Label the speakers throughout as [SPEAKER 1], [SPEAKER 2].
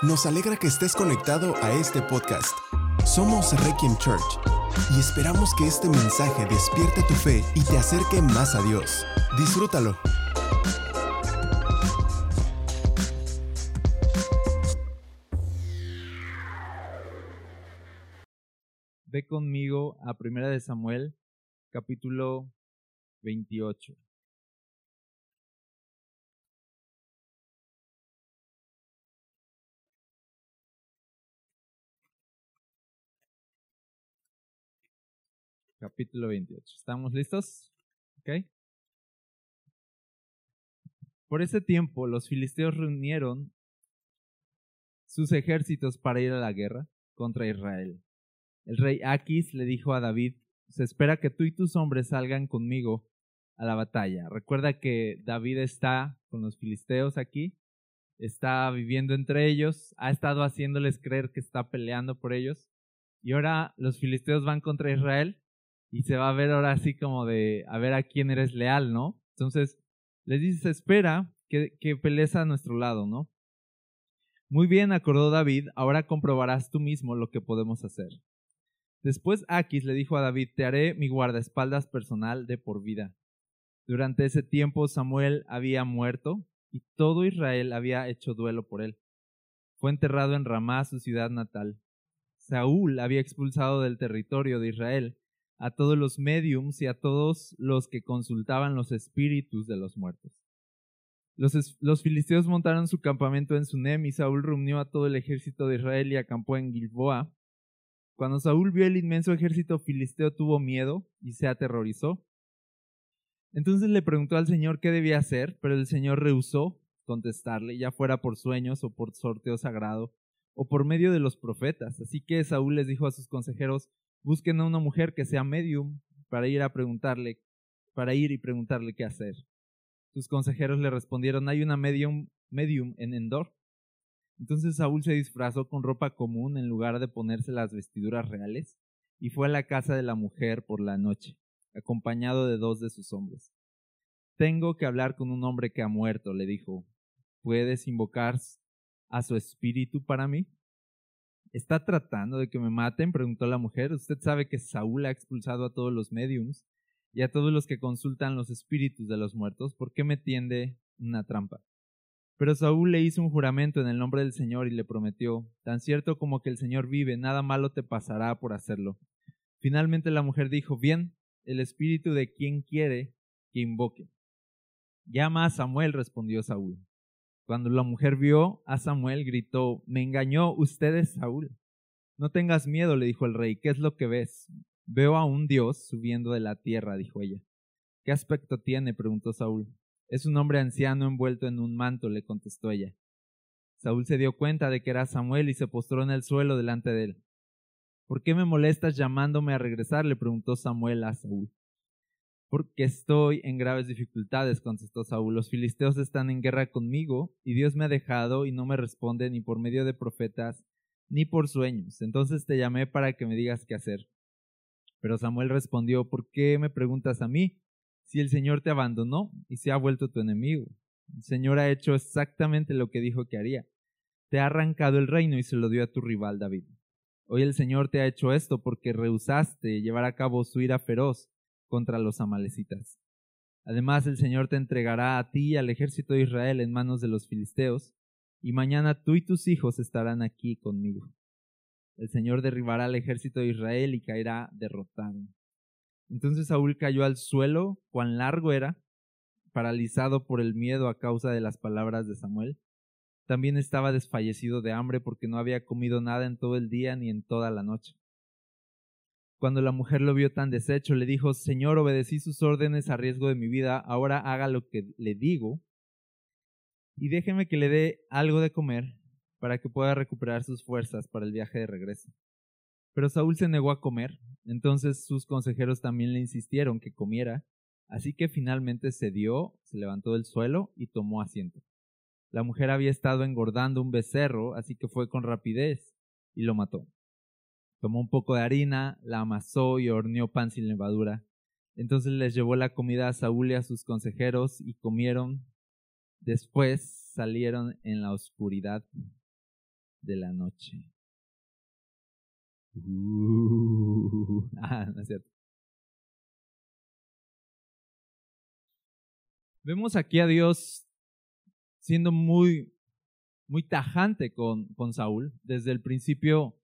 [SPEAKER 1] Nos alegra que estés conectado a este podcast. Somos Requiem Church y esperamos que este mensaje despierte tu fe y te acerque más a Dios. Disfrútalo.
[SPEAKER 2] Ve conmigo a Primera de Samuel, capítulo 28. Capítulo 28. ¿Estamos listos? ¿Ok? Por ese tiempo los filisteos reunieron sus ejércitos para ir a la guerra contra Israel. El rey Aquis le dijo a David, se espera que tú y tus hombres salgan conmigo a la batalla. Recuerda que David está con los filisteos aquí, está viviendo entre ellos, ha estado haciéndoles creer que está peleando por ellos, y ahora los filisteos van contra Israel y se va a ver ahora así como de a ver a quién eres leal, ¿no? Entonces les dice, espera que, que a nuestro lado, ¿no? Muy bien, acordó David, ahora comprobarás tú mismo lo que podemos hacer. Después Aquis le dijo a David, te haré mi guardaespaldas personal de por vida. Durante ese tiempo Samuel había muerto y todo Israel había hecho duelo por él. Fue enterrado en Ramá, su ciudad natal. Saúl había expulsado del territorio de Israel a todos los mediums y a todos los que consultaban los espíritus de los muertos. Los, los, filisteos montaron su campamento en Sunem y Saúl reunió a todo el ejército de Israel y acampó en Gilboa. Cuando Saúl vio el inmenso ejército filisteo tuvo miedo y se aterrorizó. Entonces le preguntó al Señor qué debía hacer, pero el Señor rehusó contestarle, ya fuera por sueños o por sorteo sagrado o por medio de los profetas. Así que Saúl les dijo a sus consejeros, Busquen a una mujer que sea medium para ir a preguntarle, para ir y preguntarle qué hacer. Sus consejeros le respondieron, hay una medium, medium en Endor. Entonces Saúl se disfrazó con ropa común en lugar de ponerse las vestiduras reales y fue a la casa de la mujer por la noche, acompañado de dos de sus hombres. Tengo que hablar con un hombre que ha muerto, le dijo. ¿Puedes invocar a su espíritu para mí? ¿Está tratando de que me maten? preguntó la mujer. Usted sabe que Saúl ha expulsado a todos los mediums y a todos los que consultan los espíritus de los muertos. ¿Por qué me tiende una trampa? Pero Saúl le hizo un juramento en el nombre del Señor y le prometió, tan cierto como que el Señor vive, nada malo te pasará por hacerlo. Finalmente la mujer dijo, bien, el espíritu de quien quiere que invoque. Llama a Samuel, respondió Saúl. Cuando la mujer vio a Samuel, gritó, Me engañó, usted es Saúl. No tengas miedo, le dijo el rey, ¿qué es lo que ves? Veo a un Dios subiendo de la tierra, dijo ella. ¿Qué aspecto tiene? preguntó Saúl. Es un hombre anciano envuelto en un manto, le contestó ella. Saúl se dio cuenta de que era Samuel y se postró en el suelo delante de él. ¿Por qué me molestas llamándome a regresar? le preguntó Samuel a Saúl. Porque estoy en graves dificultades, contestó Saúl. Los filisteos están en guerra conmigo, y Dios me ha dejado y no me responde ni por medio de profetas, ni por sueños. Entonces te llamé para que me digas qué hacer. Pero Samuel respondió, ¿por qué me preguntas a mí? Si el Señor te abandonó y se ha vuelto tu enemigo. El Señor ha hecho exactamente lo que dijo que haría. Te ha arrancado el reino y se lo dio a tu rival David. Hoy el Señor te ha hecho esto porque rehusaste llevar a cabo su ira feroz contra los amalecitas. Además, el Señor te entregará a ti y al ejército de Israel en manos de los filisteos, y mañana tú y tus hijos estarán aquí conmigo. El Señor derribará al ejército de Israel y caerá derrotado. Entonces Saúl cayó al suelo, cuán largo era, paralizado por el miedo a causa de las palabras de Samuel. También estaba desfallecido de hambre porque no había comido nada en todo el día ni en toda la noche. Cuando la mujer lo vio tan deshecho, le dijo, Señor, obedecí sus órdenes a riesgo de mi vida, ahora haga lo que le digo y déjeme que le dé algo de comer para que pueda recuperar sus fuerzas para el viaje de regreso. Pero Saúl se negó a comer, entonces sus consejeros también le insistieron que comiera, así que finalmente cedió, se levantó del suelo y tomó asiento. La mujer había estado engordando un becerro, así que fue con rapidez y lo mató. Tomó un poco de harina, la amasó y horneó pan sin levadura. Entonces les llevó la comida a Saúl y a sus consejeros y comieron. Después salieron en la oscuridad de la noche. Uh, ah, no es cierto. Vemos aquí a Dios siendo muy, muy tajante con, con Saúl. Desde el principio,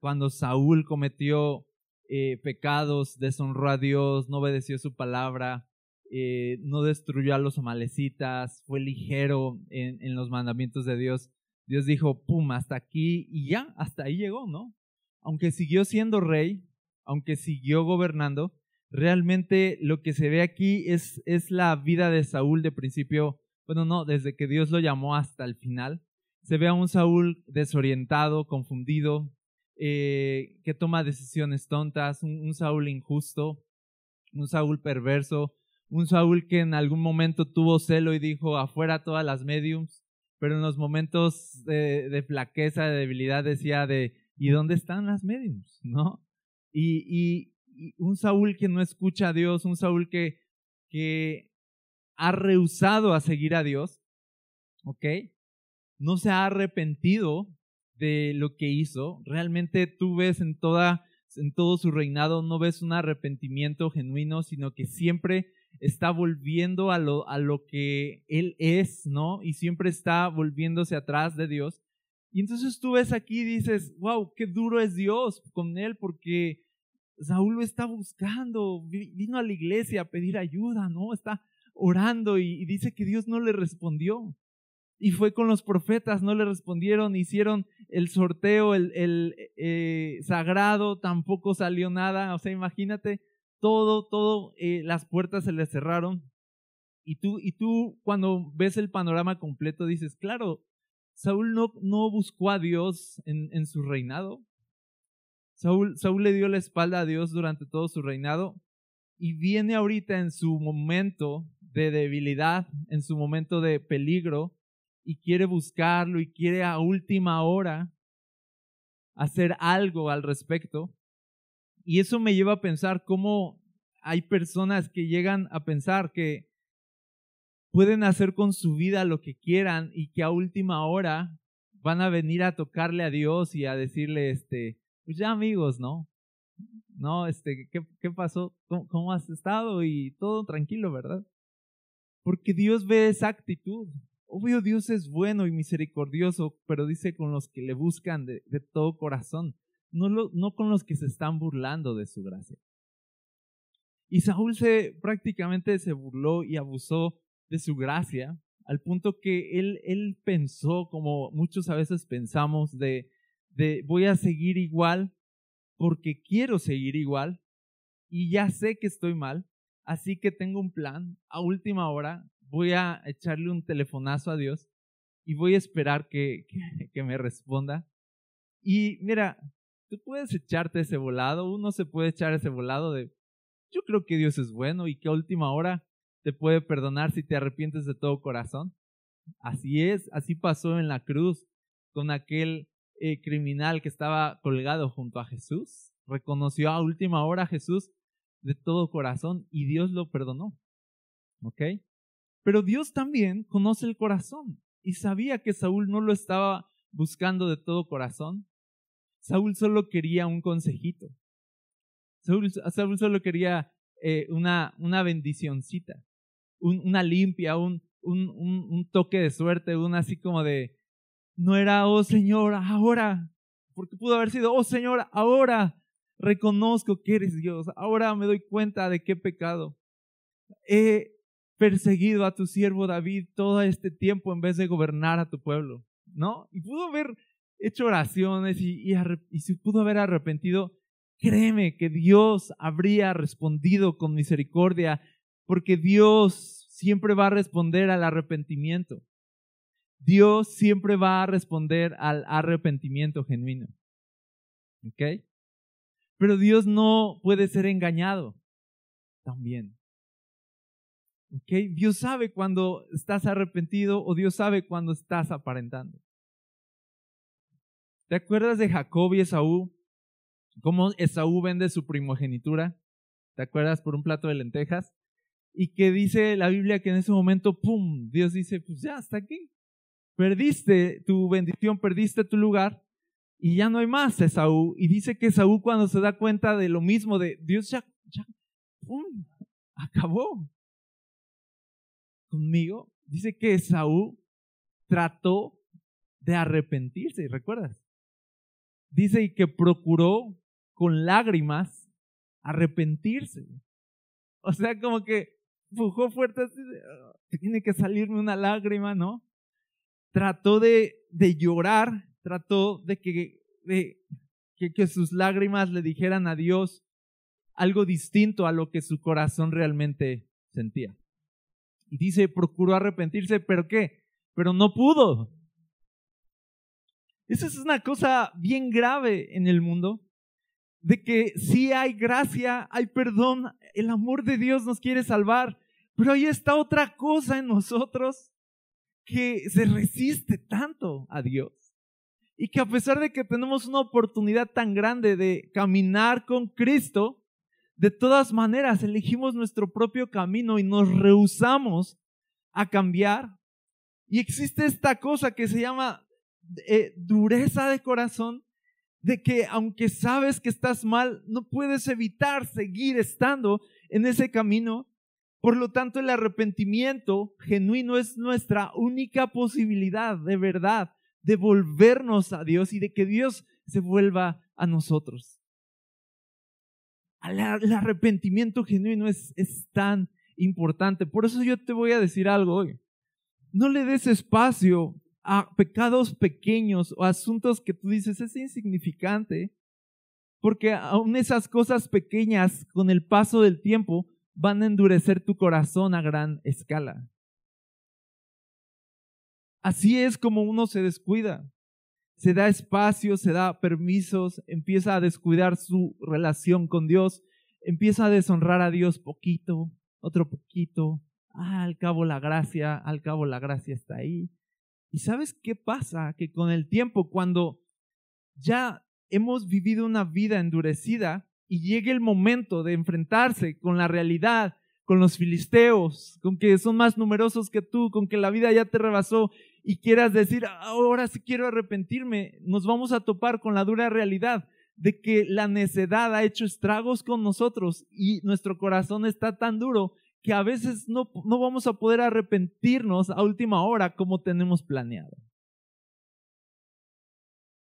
[SPEAKER 2] cuando Saúl cometió eh, pecados, deshonró a Dios, no obedeció su palabra, eh, no destruyó a los amalecitas, fue ligero en, en, los mandamientos de Dios. Dios dijo, pum, hasta aquí y ya, hasta ahí llegó, ¿no? Aunque siguió siendo rey, aunque siguió gobernando, realmente lo que se ve aquí es, es la vida de Saúl de principio, bueno, no, desde que Dios lo llamó hasta el final. Se ve a un Saúl desorientado, confundido, eh, que toma decisiones tontas, un, Saúl injusto, un Saúl perverso, un Saúl que en algún momento tuvo celo y dijo afuera todas las mediums, pero en los momentos de, flaqueza, de debilidad decía de ¿y dónde están las mediums? ¿No? Y, y, un Saúl que no escucha a Dios, un Saúl que, que ha rehusado a seguir a Dios, ¿ok? No se ha arrepentido de lo que hizo. Realmente tú ves en toda en todo su reinado no ves un arrepentimiento genuino, sino que siempre está volviendo a lo, a lo que él es, ¿no? Y siempre está volviéndose atrás de Dios. Y entonces tú ves aquí y dices, wow, qué duro es Dios con él, porque Saúl lo está buscando, vino a la iglesia a pedir ayuda, ¿no? Está orando y dice que Dios no le respondió. Y fue con los profetas, no le respondieron, hicieron el sorteo, el, eh, sagrado, tampoco salió nada. O sea, imagínate, todo, todo, eh, las puertas se le cerraron. Y tú, y tú cuando ves el panorama completo dices, claro, Saúl no, no buscó a Dios en, en su reinado. Saúl, Saúl le dio la espalda a Dios durante todo su reinado y viene ahorita en su momento de debilidad, en su momento de peligro, y quiere buscarlo y quiere a última hora hacer algo al respecto. Y eso me lleva a pensar cómo hay personas que llegan a pensar que pueden hacer con su vida lo que quieran y que a última hora van a venir a tocarle a Dios y a decirle, este, pues ya amigos, ¿no? No, este, ¿qué, qué pasó? ¿Cómo, ¿Cómo has estado? Y todo tranquilo, ¿verdad? Porque Dios ve esa actitud. Obvio, Dios es bueno y misericordioso, pero dice con los que le buscan de, todo corazón, no, no con los que se están burlando de su gracia. Y Saúl prácticamente se burló y abusó de su gracia, al punto que él, él pensó, como muchos a veces pensamos, de, de voy a seguir igual porque quiero seguir igual y ya sé que estoy mal, así que tengo un plan a última hora, voy a echarle un telefonazo a Dios y voy a esperar que, que, me responda. Y mira, tú puedes echarte ese volado, uno se puede echar ese volado de, yo creo que Dios es bueno y que a última hora te puede perdonar si te arrepientes de todo corazón. Así es, así pasó en la cruz con aquel eh, criminal que estaba colgado junto a Jesús. Reconoció a última hora a Jesús de todo corazón y Dios lo perdonó. ¿Ok? Pero Dios también conoce el corazón y sabía que Saúl no lo estaba buscando de todo corazón. Saúl solo quería un consejito. Saúl, solo quería eh, una, bendicioncita, una limpia, un, toque de suerte, un así como de, no era, oh Señor, ahora, porque pudo haber sido, oh Señor, ahora reconozco que eres Dios, ahora me doy cuenta de qué pecado. He perseguido a tu siervo David todo este tiempo en vez de gobernar a tu pueblo, ¿no? Y pudo haber hecho oraciones y, si pudo haber arrepentido, créeme que Dios habría respondido con misericordia, porque Dios siempre va a responder al arrepentimiento. Dios siempre va a responder al arrepentimiento genuino. ¿Ok? Pero Dios no puede ser engañado también. Dios sabe cuando estás arrepentido o Dios sabe cuando estás aparentando. ¿Te acuerdas de Jacob y Esaú? ¿Cómo Esaú vende su primogenitura? ¿Te acuerdas por un plato de lentejas? Y que dice la Biblia que en ese momento, ¡pum! Dios dice, pues ya, hasta aquí. perdiste tu bendición, perdiste tu lugar y ya no hay más Esaú. Y dice que Esaú cuando se da cuenta de lo mismo, de Dios ya, ya acabó conmigo, dice que Esaú trató de arrepentirse, ¿recuerdas? Dice que procuró con lágrimas arrepentirse. O sea, como que empujó fuerte así, ah, tiene que salirme una lágrima, ¿no? Trató de, llorar, trató de que sus lágrimas le dijeran a Dios algo distinto a lo que su corazón realmente sentía. Y dice, procuró arrepentirse, pero ¿qué? Pero no pudo. Esa es una cosa bien grave en el mundo, de que sí hay gracia, hay perdón, el amor de Dios nos quiere salvar, pero ahí está otra cosa en nosotros que se resiste tanto a Dios. Y que a pesar de que tenemos una oportunidad tan grande de caminar con Cristo, de todas maneras elegimos nuestro propio camino y nos rehusamos a cambiar. Y existe esta cosa que se llama eh, dureza de corazón de que aunque sabes que estás mal, no puedes evitar seguir estando en ese camino. Por lo tanto, el arrepentimiento genuino es nuestra única posibilidad de verdad de volvernos a Dios y de que Dios se vuelva a nosotros. El arrepentimiento genuino es, tan importante. Por eso yo te voy a decir algo hoy. No le des espacio a pecados pequeños o asuntos que tú dices es insignificante, porque aún esas cosas pequeñas con el paso del tiempo van a endurecer tu corazón a gran escala. Así es como uno se descuida. Se da espacio, se da permisos, empieza a descuidar su relación con Dios, empieza a deshonrar a Dios poquito, otro poquito. Ah, al cabo la gracia, al cabo la gracia está ahí. ¿Y sabes qué pasa? Que con el tiempo, cuando ya hemos vivido una vida endurecida y llegue el momento de enfrentarse con la realidad, con los filisteos, con que son más numerosos que tú, con que la vida ya te rebasó y quieras decir, ahora sí quiero arrepentirme, nos vamos a topar con la dura realidad de que la necedad ha hecho estragos con nosotros y nuestro corazón está tan duro que a veces no, no vamos a poder arrepentirnos a última hora como tenemos planeado.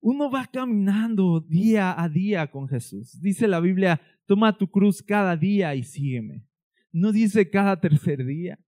[SPEAKER 2] Uno va caminando día a día con Jesús. Dice la Biblia, toma tu cruz cada día y sígueme. No dice cada tercer día,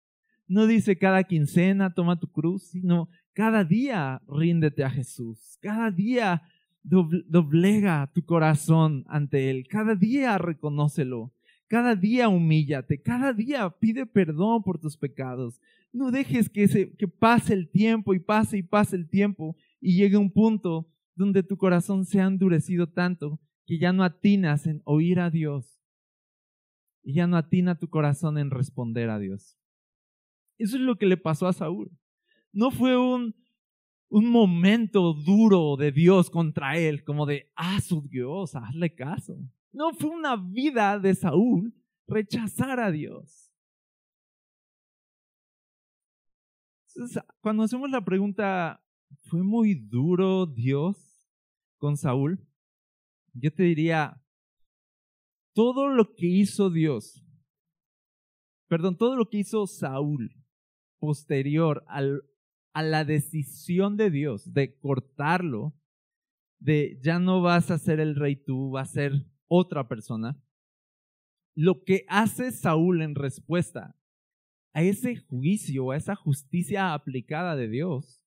[SPEAKER 2] no dice cada quincena, toma tu cruz, sino cada día ríndete a Jesús. Cada día doblega tu corazón ante Él. Cada día reconócelo. Cada día humíllate, cada día pide perdón por tus pecados. No dejes que, que pase el tiempo y pase y pase el tiempo y llegue un punto donde tu corazón se ha endurecido tanto que ya no atinas en oír a Dios y ya no atina tu corazón en responder a Dios. Eso es lo que le pasó a Saúl. No fue un, un momento duro de Dios contra él, como de, ah, su Dios, hazle caso. No fue una vida de Saúl rechazar a Dios. cuando hacemos la pregunta, ¿fue muy duro Dios con Saúl? Yo te diría, todo lo que hizo Dios, perdón, todo lo que hizo Saúl posterior a la decisión de Dios de cortarlo, de ya no vas a ser el rey tú, vas a ser otra persona, lo que hace Saúl en respuesta a ese juicio, a esa justicia aplicada de Dios,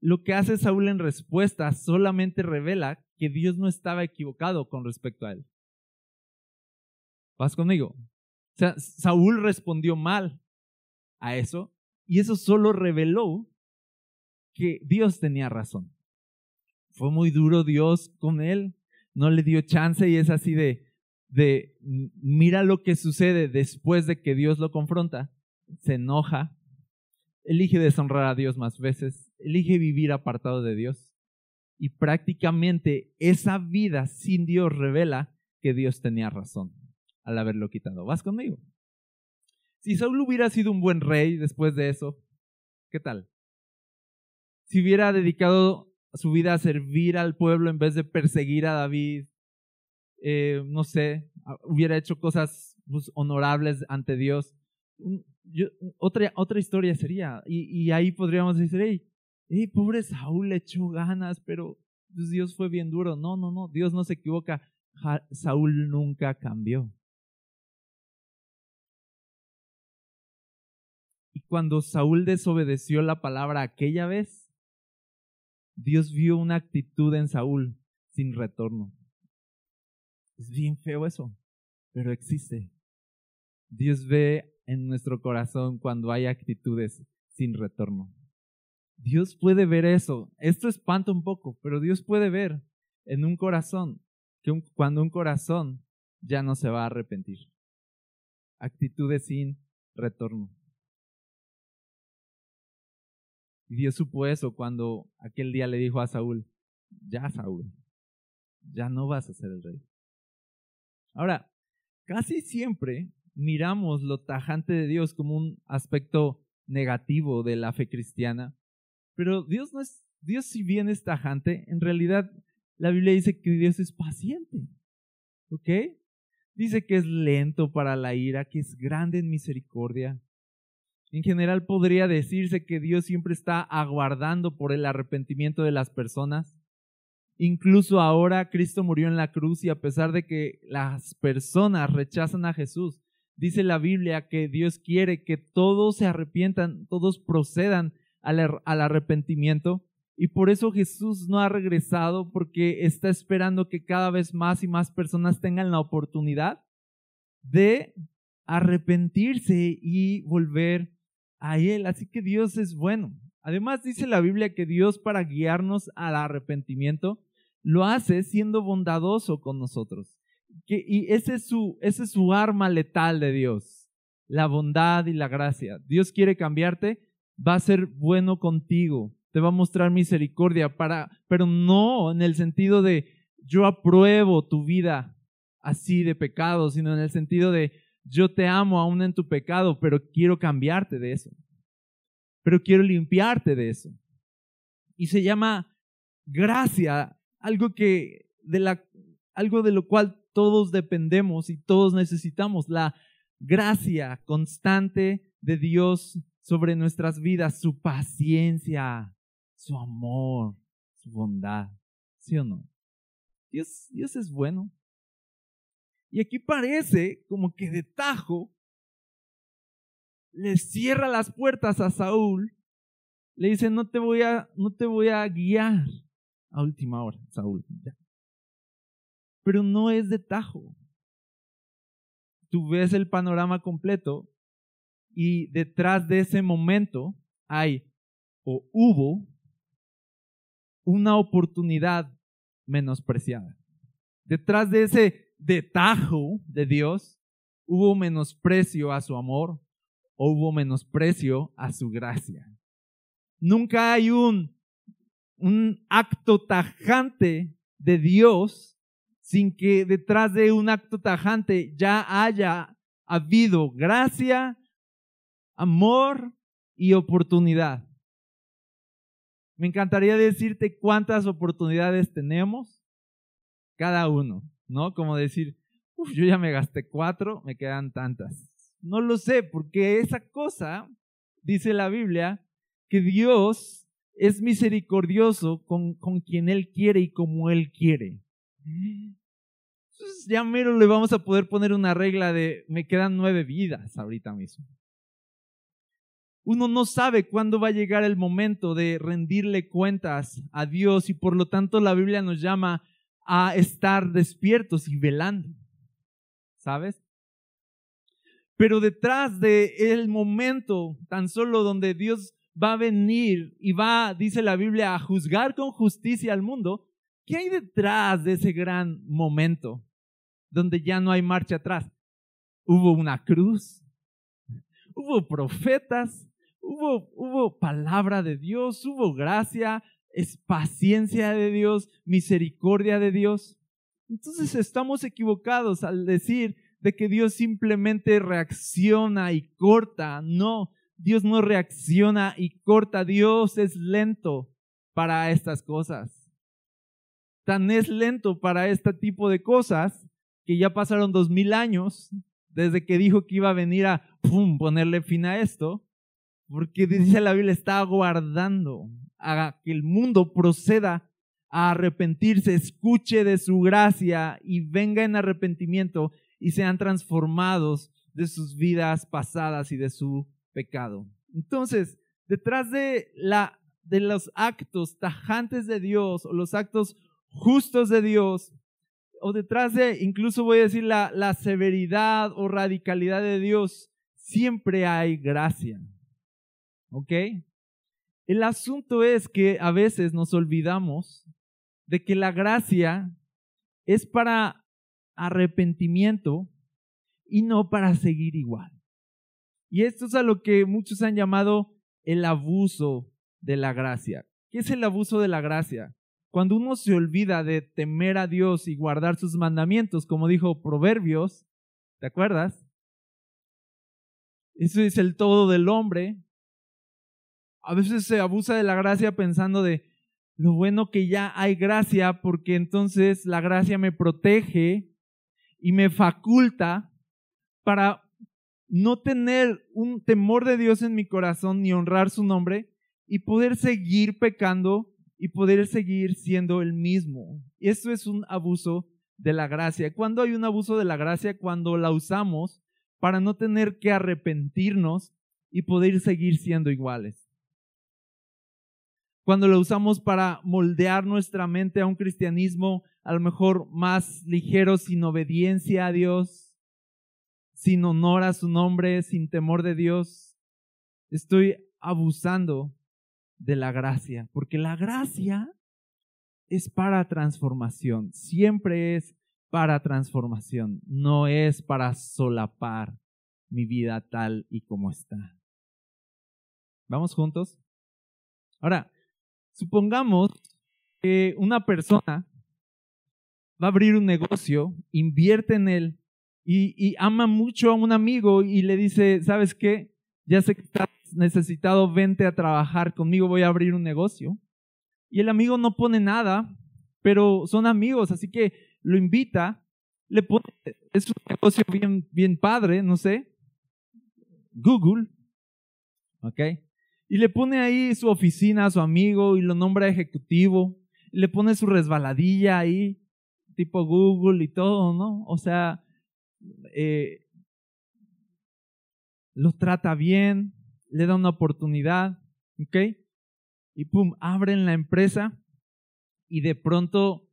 [SPEAKER 2] lo que hace Saúl en respuesta solamente revela que Dios no estaba equivocado con respecto a él. ¿Vas conmigo? O sea, Saúl respondió mal a eso y eso solo reveló que Dios tenía razón. Fue muy duro Dios con él, no le dio chance y es así de, de, mira lo que sucede después de que Dios lo confronta, se enoja, elige deshonrar a Dios más veces, elige vivir apartado de Dios y prácticamente esa vida sin Dios revela que Dios tenía razón al haberlo quitado. ¿Vas conmigo? Si Saúl hubiera sido un buen rey después de eso, ¿qué tal? si hubiera dedicado su vida a servir al pueblo en vez de perseguir a David, eh, no sé, hubiera hecho cosas pues, honorables ante Dios. otra, otra historia sería, y, ahí podríamos decir, hey, hey, pobre Saúl le echó ganas, pero pues, Dios fue bien duro. No, no, no, Dios no se equivoca. Saúl nunca cambió. Cuando Saúl desobedeció la palabra aquella vez, Dios vio una actitud en Saúl sin retorno. Es bien feo eso, pero existe. Dios ve en nuestro corazón cuando hay actitudes sin retorno. Dios puede ver eso. Esto espanta un poco, pero Dios puede ver en un corazón que cuando un corazón ya no se va a arrepentir. Actitudes sin retorno. Y Dios supo eso cuando aquel día le dijo a Saúl, ya Saúl, ya no vas a ser el rey. Ahora, casi siempre miramos lo tajante de Dios como un aspecto negativo de la fe cristiana, pero Dios no es, Dios si bien es tajante, en realidad la Biblia dice que Dios es paciente. ¿Ok? Dice que es lento para la ira, que es grande en misericordia. En general podría decirse que Dios siempre está aguardando por el arrepentimiento de las personas. Incluso ahora Cristo murió en la cruz y a pesar de que las personas rechazan a Jesús, dice la Biblia que Dios quiere que todos se arrepientan, todos procedan al, arrepentimiento. Y por eso Jesús no ha regresado porque está esperando que cada vez más y más personas tengan la oportunidad de arrepentirse y volver a Él. Así que Dios es bueno. Además dice la Biblia que Dios para guiarnos al arrepentimiento lo hace siendo bondadoso con nosotros. y ese es, su, ese es su arma letal de Dios, la bondad y la gracia. Dios quiere cambiarte, va a ser bueno contigo, te va a mostrar misericordia, para, pero no en el sentido de yo apruebo tu vida así de pecado, sino en el sentido de yo te amo aún en tu pecado, pero quiero cambiarte de eso. Pero quiero limpiarte de eso. Y se llama gracia, algo que de la algo de lo cual todos dependemos y todos necesitamos, la gracia constante de Dios sobre nuestras vidas, su paciencia, su amor, su bondad. ¿Sí o no? Dios, Dios es bueno. Y aquí parece como que de tajo le cierra las puertas a Saúl. Le dice, no te voy a, no te voy a guiar a última hora, Saúl. Pero no es de tajo. Tú ves el panorama completo y detrás de ese momento hay o hubo una oportunidad menospreciada. Detrás de ese de tajo de Dios, hubo menosprecio a su amor o hubo menosprecio a su gracia. Nunca hay un, un acto tajante de Dios sin que detrás de un acto tajante ya haya habido gracia, amor y oportunidad. Me encantaría decirte cuántas oportunidades tenemos cada uno. ¿No? Como decir, Uf, yo ya me gasté cuatro, me quedan tantas. No lo sé, porque esa cosa, dice la Biblia, que Dios es misericordioso con, con quien Él quiere y como Él quiere. Entonces ya mero le vamos a poder poner una regla de me quedan nueve vidas ahorita mismo. Uno no sabe cuándo va a llegar el momento de rendirle cuentas a Dios y por lo tanto la Biblia nos llama a estar despiertos y velando. ¿Sabes? Pero detrás de el momento tan solo donde Dios va a venir y va, dice la Biblia, a juzgar con justicia al mundo, ¿qué hay detrás de ese gran momento donde ya no hay marcha atrás? Hubo una cruz, hubo profetas, hubo, hubo palabra de Dios, hubo gracia, es paciencia de Dios, misericordia de Dios. Entonces estamos equivocados al decir de que Dios simplemente reacciona y corta. No, Dios no reacciona y corta. Dios es lento para estas cosas. Tan es lento para este tipo de cosas que ya pasaron dos mil años desde que dijo que iba a venir a ponerle fin a esto, porque dice la Biblia, está aguardando que el mundo proceda a arrepentirse, escuche de su gracia y venga en arrepentimiento y sean transformados de sus vidas pasadas y de su pecado. Entonces, detrás de, la, de los actos tajantes de Dios o los actos justos de Dios, o detrás de, incluso voy a decir, la, la severidad o radicalidad de Dios, siempre hay gracia. ¿Ok? El asunto es que a veces nos olvidamos de que la gracia es para arrepentimiento y no para seguir igual. Y esto es a lo que muchos han llamado el abuso de la gracia. ¿Qué es el abuso de la gracia? Cuando uno se olvida de temer a Dios y guardar sus mandamientos, como dijo Proverbios, ¿te acuerdas? Eso es el todo del hombre. A veces se abusa de la gracia pensando de lo bueno que ya hay gracia porque entonces la gracia me protege y me faculta para no tener un temor de Dios en mi corazón ni honrar su nombre y poder seguir pecando y poder seguir siendo el mismo. Eso es un abuso de la gracia. ¿Cuándo hay un abuso de la gracia? Cuando la usamos para no tener que arrepentirnos y poder seguir siendo iguales. Cuando la usamos para moldear nuestra mente a un cristianismo a lo mejor más ligero, sin obediencia a Dios, sin honor a su nombre, sin temor de Dios, estoy abusando de la gracia, porque la gracia es para transformación, siempre es para transformación, no es para solapar mi vida tal y como está. ¿Vamos juntos? Ahora, supongamos que una persona va a abrir un negocio, invierte en él y, ama mucho a un amigo y le dice, ¿sabes qué? Ya sé que estás necesitado, vente a trabajar conmigo, voy a abrir un negocio. Y el amigo no pone nada, pero son amigos, así que lo invita, le pone, es un negocio bien, bien padre, no sé, Google, ¿ok? Y le pone ahí su oficina a su amigo y lo nombra ejecutivo, le pone su resbaladilla ahí, tipo Google y todo, ¿no? O sea, eh, lo trata bien, le da una oportunidad, ¿ok? Y pum, abren la empresa y de pronto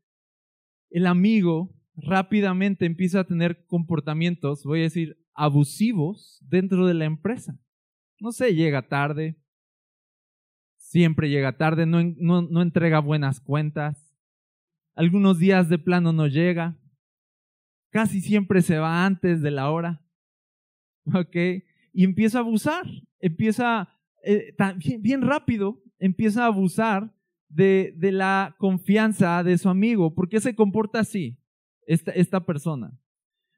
[SPEAKER 2] el amigo rápidamente empieza a tener comportamientos, voy a decir, abusivos dentro de la empresa. No sé, llega tarde, siempre llega tarde, no, no, no entrega buenas cuentas, algunos días de plano no llega, casi siempre se va antes de la hora. ¿Ok? Y empieza a abusar, empieza eh, bien rápido, empieza a abusar de, de, la confianza de su amigo. ¿Por qué se comporta así esta, esta persona?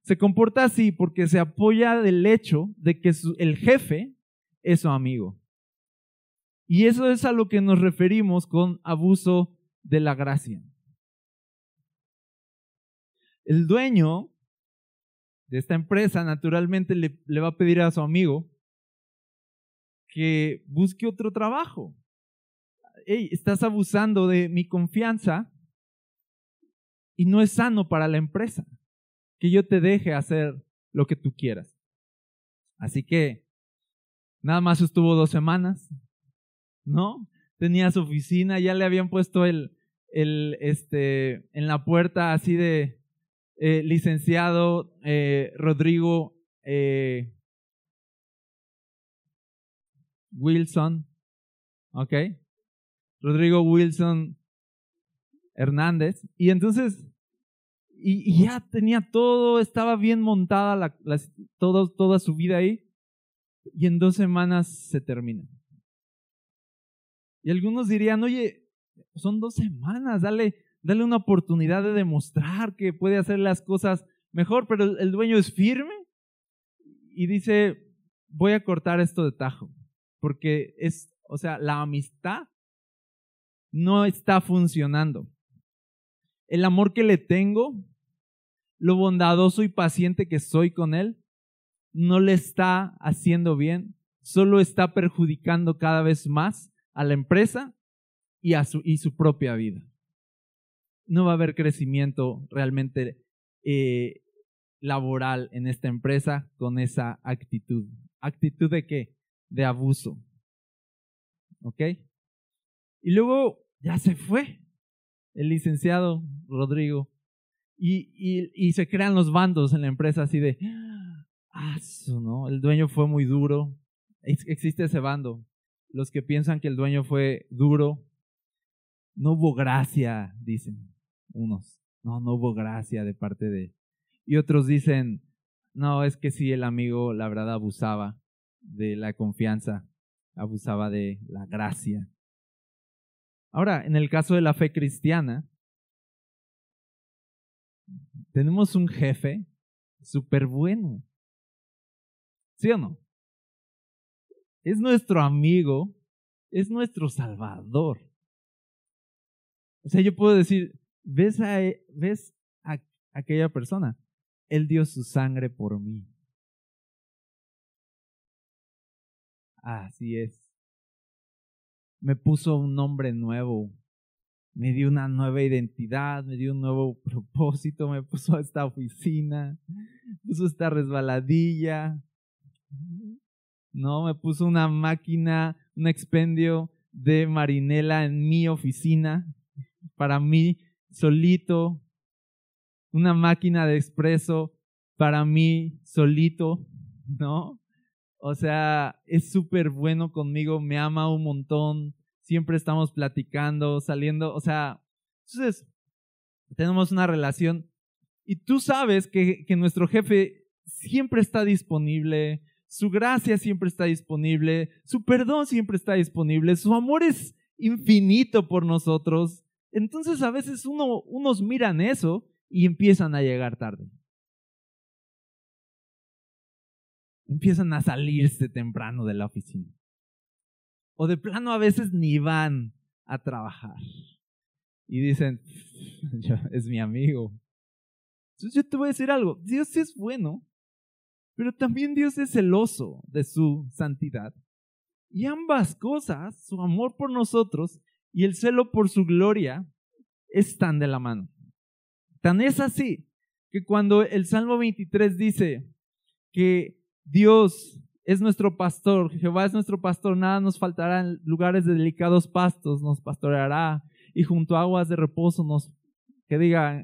[SPEAKER 2] Se comporta así porque se apoya del hecho de que el jefe es su amigo. Y eso es a lo que nos referimos con abuso de la gracia. El dueño de esta empresa naturalmente le, va a pedir a su amigo que busque otro trabajo. Hey, estás abusando de mi confianza y no es sano para la empresa que yo te deje hacer lo que tú quieras. Así que nada más estuvo dos semanas, ¿no? Tenía su oficina, ya le habían puesto el, el, este, en la puerta así de, eh, licenciado eh, Rodrigo eh, Wilson, ¿ok? Rodrigo Wilson Hernández. Y entonces, y, ya tenía todo, estaba bien montada la, todo, toda su vida ahí. Y en dos semanas se termina. Y algunos dirían, oye, son dos semanas, dale, dale una oportunidad de demostrar que puede hacer las cosas mejor, pero el dueño es firme y dice, voy a cortar esto de tajo, porque es, o sea, la amistad no está funcionando. El amor que le tengo, lo bondadoso y paciente que soy con él, no le está haciendo bien, solo está perjudicando cada vez más a la empresa y a su, y su propia vida. No va a haber crecimiento realmente eh, laboral en esta empresa con esa actitud. ¿Actitud de qué? De abuso. ¿Ok? Y luego ya se fue el licenciado Rodrigo. Y, y, se crean los bandos en la empresa así de, ah, ¿no? El dueño fue muy duro. existe ese bando. Los que piensan que el dueño fue duro, no hubo gracia, dicen unos. No, no hubo gracia de parte de... Y otros dicen, no, es que sí, el amigo, la verdad, abusaba de la confianza, abusaba de la gracia. Ahora, en el caso de la fe cristiana, tenemos un jefe súper bueno. ¿Sí o no? Es nuestro amigo, es nuestro salvador. O sea, yo puedo decir, ¿ves a, e, ves a aquella persona? Él dio su sangre por mí. Así es. Me puso un nombre nuevo. Me dio una nueva identidad, me dio un nuevo propósito, me puso a esta oficina, puso esta resbaladilla. No, me puso una máquina, un expendio de marinela en mi oficina para mí solito, una máquina de expreso para mí solito, ¿no? O sea, es súper bueno conmigo, me ama un montón, siempre estamos platicando, saliendo, o sea, entonces tenemos una relación. Y tú sabes que, que nuestro jefe siempre está disponible, su gracia siempre está disponible, su perdón siempre está disponible, su amor es infinito por nosotros. Entonces a veces uno, unos miran eso y empiezan a llegar tarde. Empiezan a salirse temprano de la oficina. O de plano a veces ni van a trabajar. Y dicen, es mi amigo. Entonces yo te voy a decir algo, Dios es bueno, pero también Dios es celoso de su santidad. Y ambas cosas, su amor por nosotros y el celo por su gloria, están de la mano. Tan es así que cuando el Salmo 23 dice que Dios es nuestro pastor, Jehová es nuestro pastor, nada nos faltará en lugares de delicados pastos, nos pastoreará y junto a aguas de reposo nos, que diga,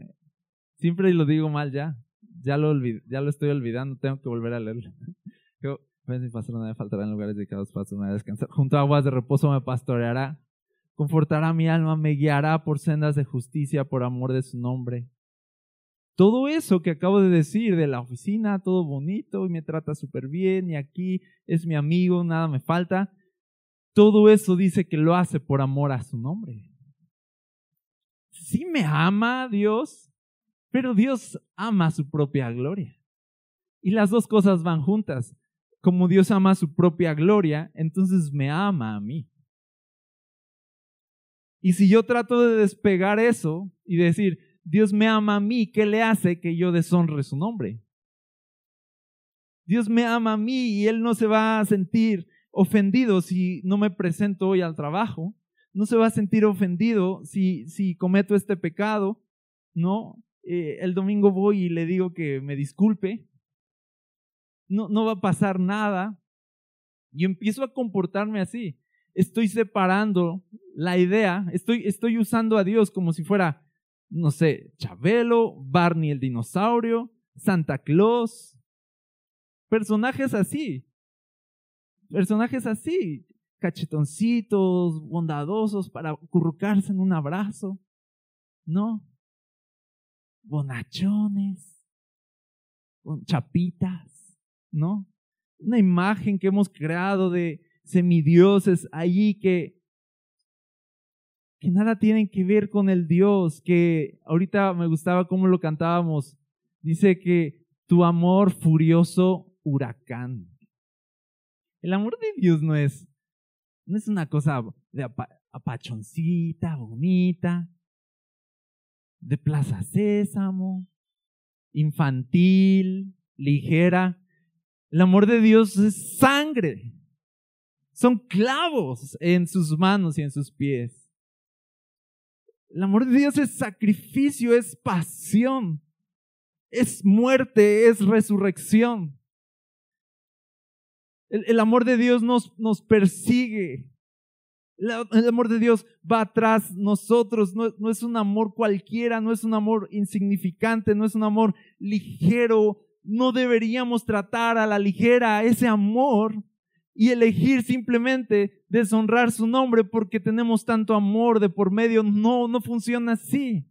[SPEAKER 2] siempre lo digo mal ya, ya lo, ya lo estoy olvidando, tengo que volver a leerlo. Yo, mi pastor, nada me faltará en lugares delicados pastos, me voy a descansar. Junto a aguas de reposo me pastoreará, confortará mi alma, me guiará por sendas de justicia por amor de su nombre. Todo eso que acabo de decir de la oficina, todo bonito y me trata súper bien y aquí es mi amigo, nada me falta, todo eso dice que lo hace por amor a su nombre. Sí me ama Dios, pero Dios ama su propia gloria. Y las dos cosas van juntas. Como Dios ama su propia gloria, entonces me ama a mí. Y si yo trato de despegar eso y decir, Dios me ama a mí, ¿qué le hace que yo deshonre su nombre? Dios me ama a mí y Él no se va a sentir ofendido si no me presento hoy al trabajo. No se va a sentir ofendido si, si cometo este pecado. No, eh, el domingo voy y le digo que me disculpe. No, no va a pasar nada. Y empiezo a comportarme así. Estoy separando la idea, estoy, estoy usando a Dios como si fuera no sé, Chabelo, Barney el dinosaurio, Santa Claus, personajes así, personajes así, cachetoncitos, bondadosos para currucarse en un abrazo, ¿no? Bonachones, con chapitas, ¿no? Una imagen que hemos creado de semidioses allí que que nada tienen que ver con el Dios, que ahorita me gustaba cómo lo cantábamos. Dice que tu amor furioso huracán. El amor de Dios no es, no es una cosa de apachoncita, bonita, de Plaza Sésamo, infantil, ligera. El amor de Dios es sangre. Son clavos en sus manos y en sus pies. El amor de Dios es sacrificio, es pasión, es muerte, es resurrección. El, amor de Dios nos, nos persigue. El, amor de Dios va atrás nosotros. No, no es un amor cualquiera, no es un amor insignificante, no es un amor ligero. No deberíamos tratar a la ligera ese amor y elegir simplemente deshonrar su nombre porque tenemos tanto amor de por medio. No, no funciona así.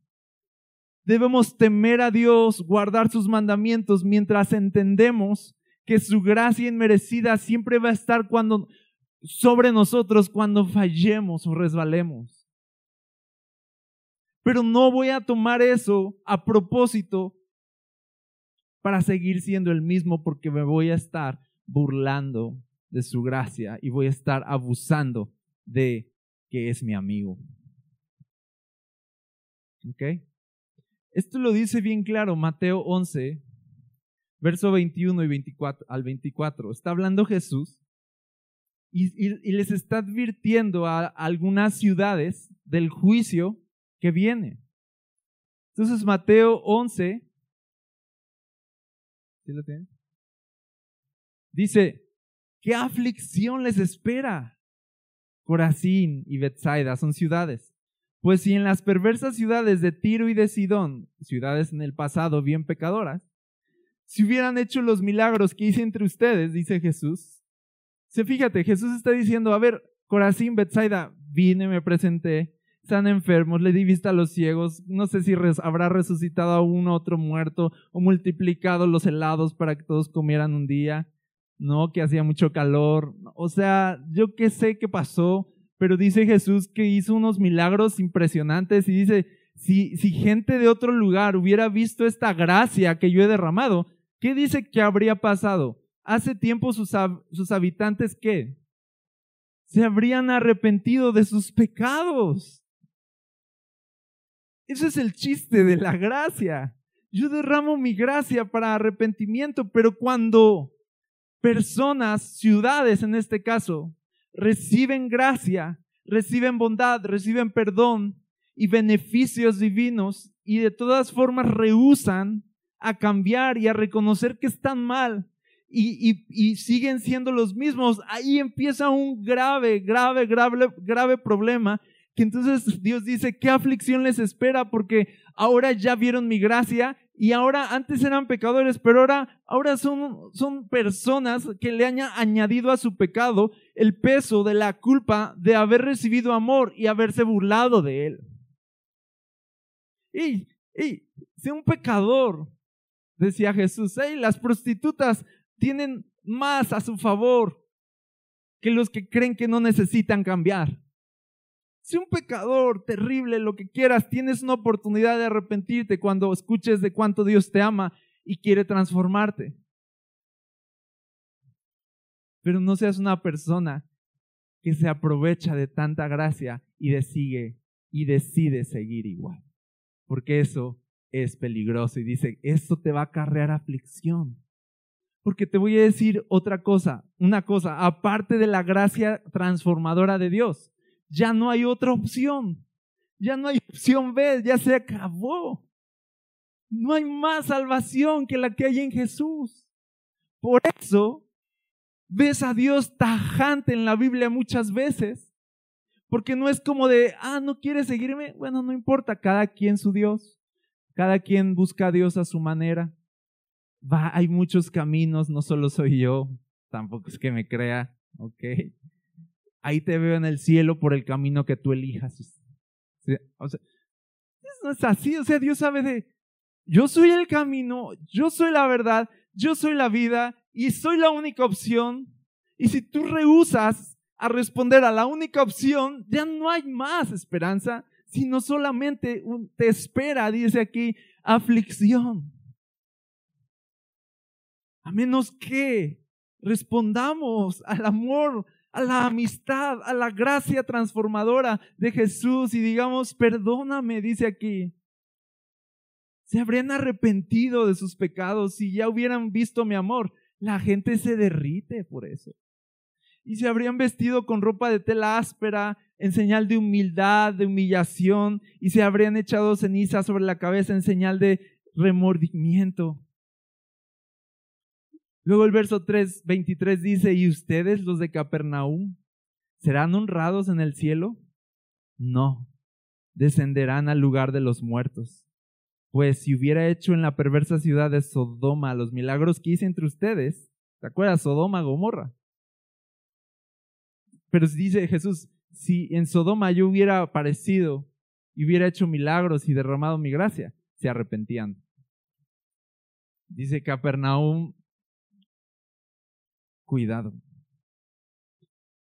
[SPEAKER 2] Debemos temer a Dios, guardar sus mandamientos mientras entendemos que su gracia inmerecida siempre va a estar cuando sobre nosotros cuando fallemos o resbalemos. Pero no voy a tomar eso a propósito para seguir siendo el mismo porque me voy a estar burlando de su gracia y voy a estar abusando de que es mi amigo. ¿Ok? Esto lo dice bien claro Mateo 11, verso 21 y 24, al 24. Está hablando Jesús y, les está advirtiendo a algunas ciudades del juicio que viene. Entonces Mateo 11, ¿sí lo tienen? Dice, ¿qué aflicción les espera? Corazín y Bethsaida son ciudades. Pues si en las perversas ciudades de Tiro y de Sidón, ciudades en el pasado bien pecadoras, si hubieran hecho los milagros que hice entre ustedes, dice Jesús. Se fíjate, Jesús está diciendo, a ver, Corazín, Bethsaida, vine, me presenté, están enfermos, le di vista a los ciegos, no sé si habrá resucitado a uno otro muerto o multiplicado los helados para que todos comieran un día, no, que hacía mucho calor, o sea, yo qué sé qué pasó, pero dice Jesús que hizo unos milagros impresionantes y dice, si, si gente de otro lugar hubiera visto esta gracia que yo he derramado, ¿Qué dice que habría pasado? Hace tiempo sus, sus habitantes, ¿qué? Se habrían arrepentido de sus pecados. Ese es el chiste de la gracia. Yo derramo mi gracia para arrepentimiento, pero cuando personas, ciudades en este caso, reciben gracia, reciben bondad, reciben perdón y beneficios divinos y de todas formas rehusan a cambiar y a reconocer que están mal y, siguen siendo los mismos, ahí empieza un grave, grave, grave, grave problema que entonces Dios dice, ¿qué aflicción les espera? Porque ahora ya vieron mi gracia y ahora antes eran pecadores, pero ahora, ahora son, son personas que le han añadido a su pecado el peso de la culpa de haber recibido amor y haberse burlado de él. Y, y, si un pecador decía Jesús, hey, las prostitutas tienen más a su favor que los que creen que no necesitan cambiar. Si un pecador terrible, lo que quieras, tienes una oportunidad de arrepentirte cuando escuches de cuánto Dios te ama y quiere transformarte. Pero no seas una persona que se aprovecha de tanta gracia y decide, y decide seguir igual. Porque eso es peligroso y dice, esto te va a acarrear aflicción. Porque te voy a decir otra cosa, una cosa, aparte de la gracia transformadora de Dios, ya no hay otra opción. Ya no hay opción B, ya se acabó. No hay más salvación que la que hay en Jesús. Por eso ves a Dios tajante en la Biblia muchas veces. Porque no es como de, ah, no quieres seguirme. Bueno, no importa, cada quien su Dios. Cada quien busca a Dios a su manera. Va, hay muchos caminos, no solo soy yo, tampoco es que me crea, ¿ok? Ahí te veo en el cielo por el camino que tú elijas. No es así, o sea, Dios sabe de, yo soy el camino, yo soy la verdad, yo soy la vida y soy la única opción. Y si tú rehusas a responder a la única opción, ya no hay más esperanza, sino solamente te espera, dice aquí, aflicción. A menos que respondamos al amor a la amistad, a la gracia transformadora de Jesús y digamos, perdóname, dice aquí. Se habrían arrepentido de sus pecados si ya hubieran visto mi amor. La gente se derrite por eso. Y se habrían vestido con ropa de tela áspera en señal de humildad, de humillación, y se habrían echado ceniza sobre la cabeza en señal de remordimiento. Luego el verso 3, 23 dice, ¿y ustedes los de Capernaum serán honrados en el cielo? No, descenderán al lugar de los muertos. Pues si hubiera hecho en la perversa ciudad de Sodoma los milagros que hice entre ustedes, ¿te acuerdas? Sodoma, Gomorra. Pero dice Jesús, si en Sodoma yo hubiera aparecido y hubiera hecho milagros y derramado mi gracia, se arrepentían. Dice Capernaum, cuidado,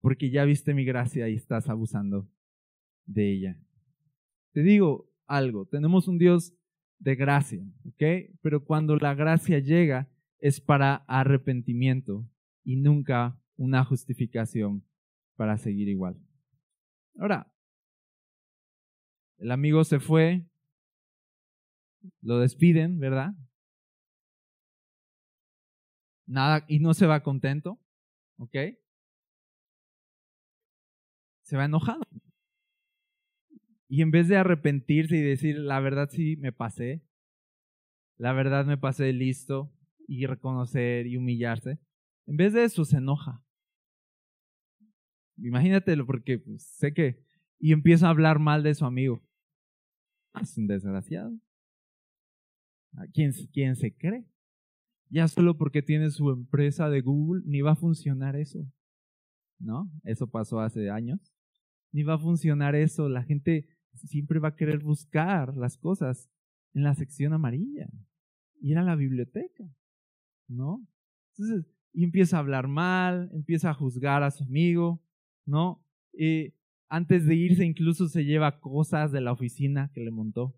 [SPEAKER 2] porque ya viste mi gracia y estás abusando de ella. Te digo algo, tenemos un Dios de gracia, ¿ok? Pero cuando la gracia llega es para arrepentimiento y nunca una justificación para seguir igual. Ahora, el amigo se fue, lo despiden, ¿verdad? Nada, y no se va contento, ¿ok? Se va enojado. Y en vez de arrepentirse y decir, la verdad sí me pasé, la verdad me pasé listo, y reconocer y humillarse, en vez de eso se enoja. Imagínatelo, porque pues, sé que. Y empieza a hablar mal de su amigo. Es un desgraciado. quién, quién se cree? Ya solo porque tiene su empresa de Google, ni va a funcionar eso. ¿No? Eso pasó hace años. Ni va a funcionar eso. La gente siempre va a querer buscar las cosas en la sección amarilla. Ir a la biblioteca. ¿No? Entonces, empieza a hablar mal, empieza a juzgar a su amigo, ¿no? Y antes de irse incluso se lleva cosas de la oficina que le montó.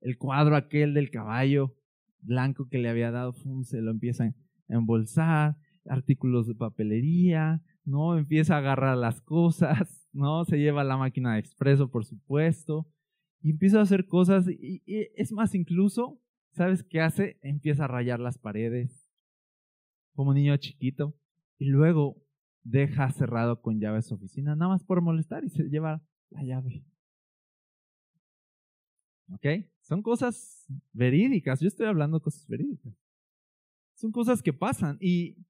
[SPEAKER 2] El cuadro aquel del caballo, blanco que le había dado, se lo empieza a embolsar, artículos de papelería, ¿no? Empieza a agarrar las cosas, ¿no? Se lleva la máquina de expreso, por supuesto, y empieza a hacer cosas, y, es más, incluso, ¿sabes qué hace? Empieza a rayar las paredes, como niño chiquito, y luego deja cerrado con llave su oficina, nada más por molestar, y se lleva la llave. ¿Ok? Son cosas verídicas. Yo estoy hablando cosas verídicas. Son cosas que pasan. ¿Y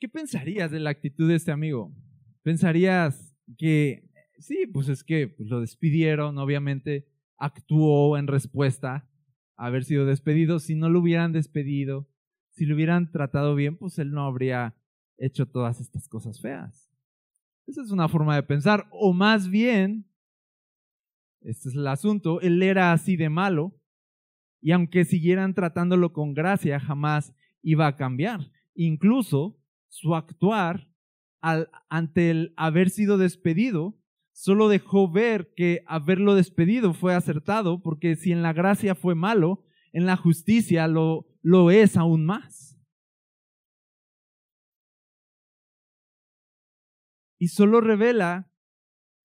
[SPEAKER 2] qué pensarías de la actitud de este amigo? ¿Pensarías que, sí, pues es que pues lo despidieron, obviamente actuó en respuesta a haber sido despedido. Si no lo hubieran despedido, si lo hubieran tratado bien, pues él no habría hecho todas estas cosas feas. Esa es una forma de pensar. O más bien, este es el asunto. Él era así de malo y aunque siguieran tratándolo con gracia, jamás iba a cambiar. Incluso su actuar ante el haber sido despedido solo dejó ver que haberlo despedido fue acertado, porque si en la gracia fue malo, en la justicia lo, lo es aún más. Y solo revela,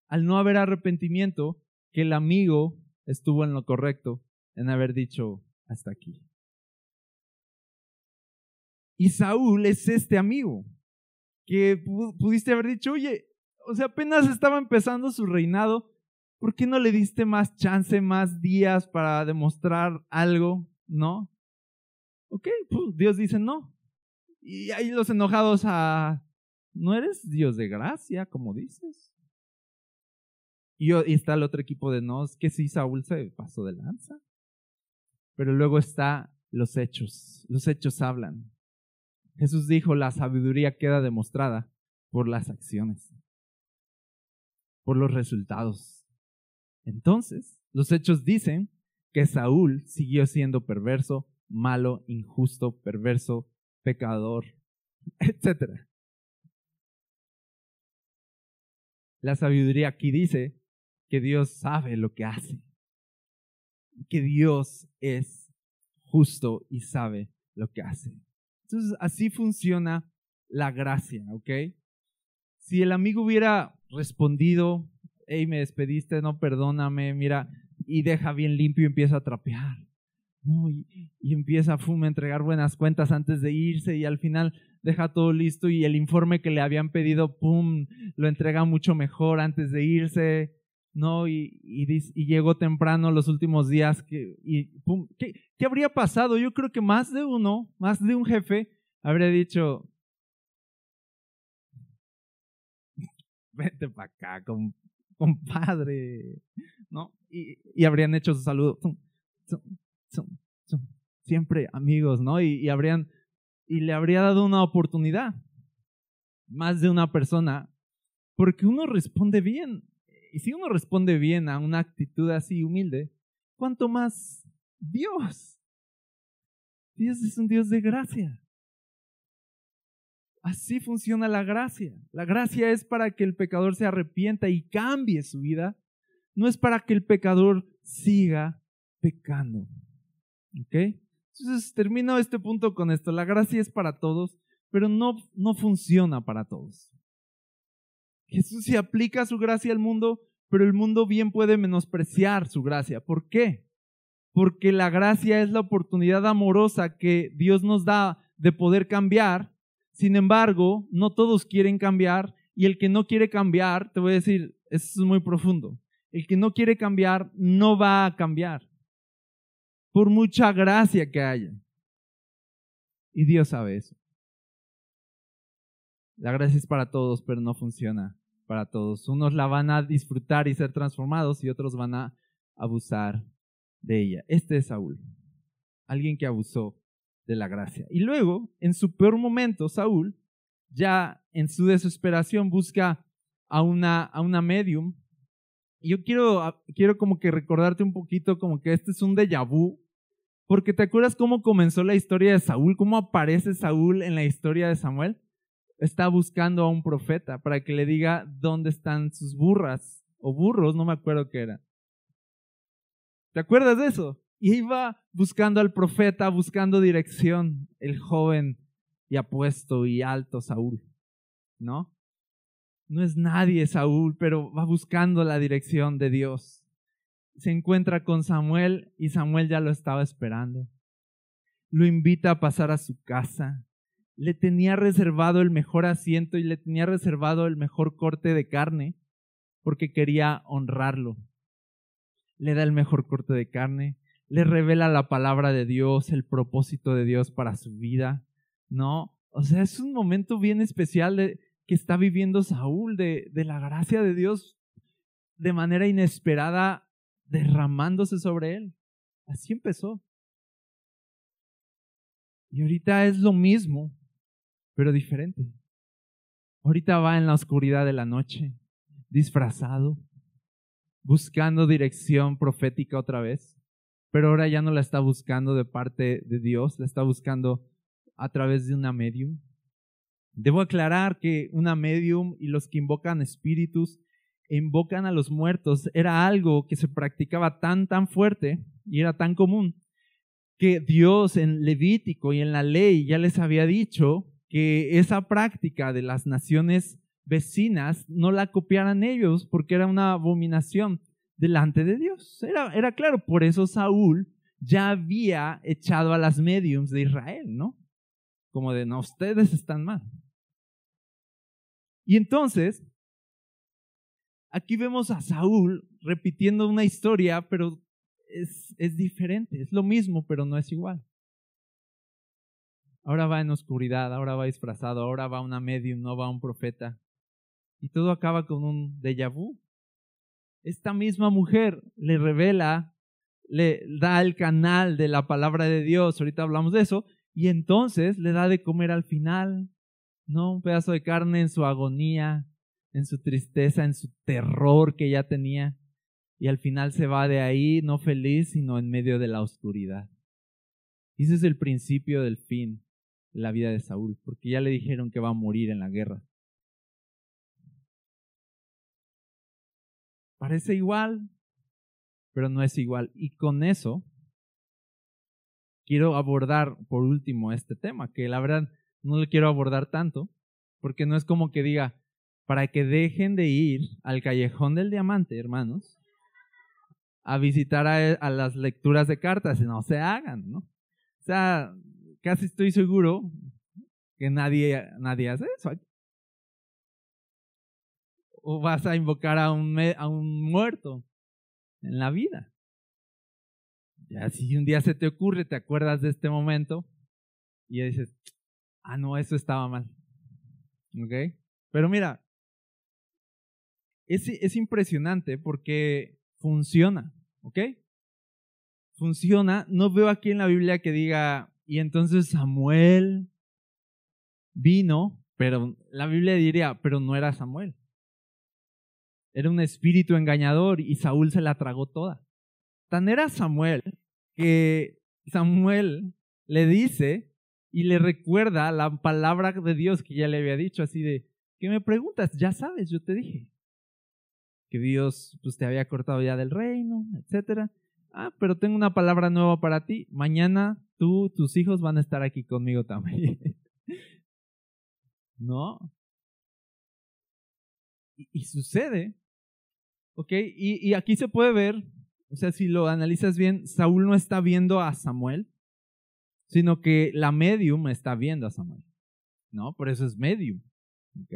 [SPEAKER 2] al no haber arrepentimiento, que el amigo estuvo en lo correcto en haber dicho hasta aquí. Y Saúl es este amigo que pudiste haber dicho, oye, o sea, apenas estaba empezando su reinado, ¿por qué no le diste más chance, más días para demostrar algo? ¿No? Ok, pues Dios dice no. Y ahí los enojados a, ¿no eres Dios de gracia, como dices? Y, está el otro equipo de no, que sí, Saúl se pasó de lanza. Pero luego está los hechos. Los hechos hablan. Jesús dijo, la sabiduría queda demostrada por las acciones, por los resultados. Entonces, los hechos dicen que Saúl siguió siendo perverso, malo, injusto, perverso, pecador, etc. La sabiduría aquí dice que Dios sabe lo que hace, que Dios es justo y sabe lo que hace. Entonces, así funciona la gracia, ¿ok? si el amigo hubiera respondido, hey, me despediste, no, perdóname, mira, y deja bien limpio y empieza a trapear. y, empieza a entregar buenas cuentas antes de irse y al final deja todo listo y el informe que le habían pedido, pum, lo entrega mucho mejor antes de irse, ¿no? Y, y, llegó temprano los últimos días que, y pum, ¿qué, ¿qué habría pasado? Yo creo que más de uno, más de un jefe, habría dicho, vete para acá, compadre, ¿no? Y, y, habrían hecho su saludo, siempre amigos, ¿no? Y, y, habrían, y le habría dado una oportunidad, más de una persona, porque uno responde bien. Y si uno responde bien a una actitud así humilde, ¿cuánto más Dios? Dios es un Dios de gracia. Así funciona la gracia. La gracia es para que el pecador se arrepienta y cambie su vida. No es para que el pecador siga pecando. ¿Ok? Entonces termino este punto con esto. La gracia es para todos, pero no, no funciona para todos. Jesús se aplica su gracia al mundo, pero el mundo bien puede menospreciar su gracia. ¿Por qué? Porque la gracia es la oportunidad amorosa que Dios nos da de poder cambiar sin embargo, no todos quieren cambiar y el que no quiere cambiar, te voy a decir, eso es muy profundo, el que no quiere cambiar no va a cambiar, por mucha gracia que haya. Y Dios sabe eso. La gracia es para todos, pero no funciona para todos. Unos la van a disfrutar y ser transformados y otros van a abusar de ella. Este es Saúl, alguien que abusó de la gracia. Y luego, en su peor momento, Saúl, ya en su desesperación, busca a una, a una medium. Yo quiero, quiero como que recordarte un poquito como que este es un déjà vu, porque te acuerdas cómo comenzó la historia de Saúl, cómo aparece Saúl en la historia de Samuel. Está buscando a un profeta para que le diga dónde están sus burras o burros, no me acuerdo qué era. ¿Te acuerdas de eso? Y iba buscando al profeta, buscando dirección, el joven y apuesto y alto Saúl, ¿no? No es nadie Saúl, pero va buscando la dirección de Dios. Se encuentra con Samuel y Samuel ya lo estaba esperando. Lo invita a pasar a su casa. Le tenía reservado el mejor asiento y le tenía reservado el mejor corte de carne porque quería honrarlo. Le da el mejor corte de carne, le revela la palabra de Dios, el propósito de Dios para su vida, ¿no? O sea, es un momento bien especial de, que está viviendo Saúl, de, de la gracia de Dios de manera inesperada derramándose sobre él. Así empezó. Y ahorita es lo mismo, pero diferente. Ahorita va en la oscuridad de la noche, disfrazado, buscando dirección profética otra vez pero ahora ya no la está buscando de parte de Dios, la está buscando a través de una medium. Debo aclarar que una medium y los que invocan espíritus invocan a los muertos era algo que se practicaba tan, tan fuerte y era tan común que Dios en Levítico y en la ley ya les había dicho que esa práctica de las naciones vecinas no la copiaran ellos porque era una abominación delante de Dios. Era, era claro, por eso Saúl ya había echado a las mediums de Israel, ¿no? Como de, no, ustedes están mal. Y entonces, aquí vemos a Saúl repitiendo una historia, pero es, es diferente, es lo mismo, pero no es igual. Ahora va en oscuridad, ahora va disfrazado, ahora va una medium, no va un profeta. Y todo acaba con un déjà vu esta misma mujer le revela, le da el canal de la palabra de Dios, ahorita hablamos de eso, y entonces le da de comer al final, ¿no? Un pedazo de carne en su agonía, en su tristeza, en su terror que ya tenía, y al final se va de ahí no feliz, sino en medio de la oscuridad. Ese es el principio del fin la vida de Saúl, porque ya le dijeron que va a morir en la guerra. Parece igual, pero no es igual. Y con eso quiero abordar por último este tema, que la verdad no le quiero abordar tanto, porque no es como que diga, para que dejen de ir al callejón del diamante, hermanos, a visitar a, las lecturas de cartas, no se hagan, ¿no? O sea, casi estoy seguro que nadie, nadie hace eso. O vas a invocar a un, a un muerto en la vida. Ya si un día se te ocurre, te acuerdas de este momento y dices, ah, no, eso estaba mal. ¿Ok? Pero mira, es, es impresionante porque funciona, ¿ok? Funciona. No veo aquí en la Biblia que diga, y entonces Samuel vino, pero la Biblia diría, pero no era Samuel. Era un espíritu engañador y Saúl se la tragó toda. Tan era Samuel que Samuel le dice y le recuerda la palabra de Dios que ya le había dicho, así de, ¿qué me preguntas? Ya sabes, yo te dije que Dios pues, te había cortado ya del reino, etcétera. Ah, pero tengo una palabra nueva para ti. Mañana tú, tus hijos van a estar aquí conmigo también. ¿No? Y, sucede. ¿Ok? Y, y aquí se puede ver, o sea, si lo analizas bien, Saúl no está viendo a Samuel, sino que la medium está viendo a Samuel. ¿No? Por eso es medium. ¿Ok?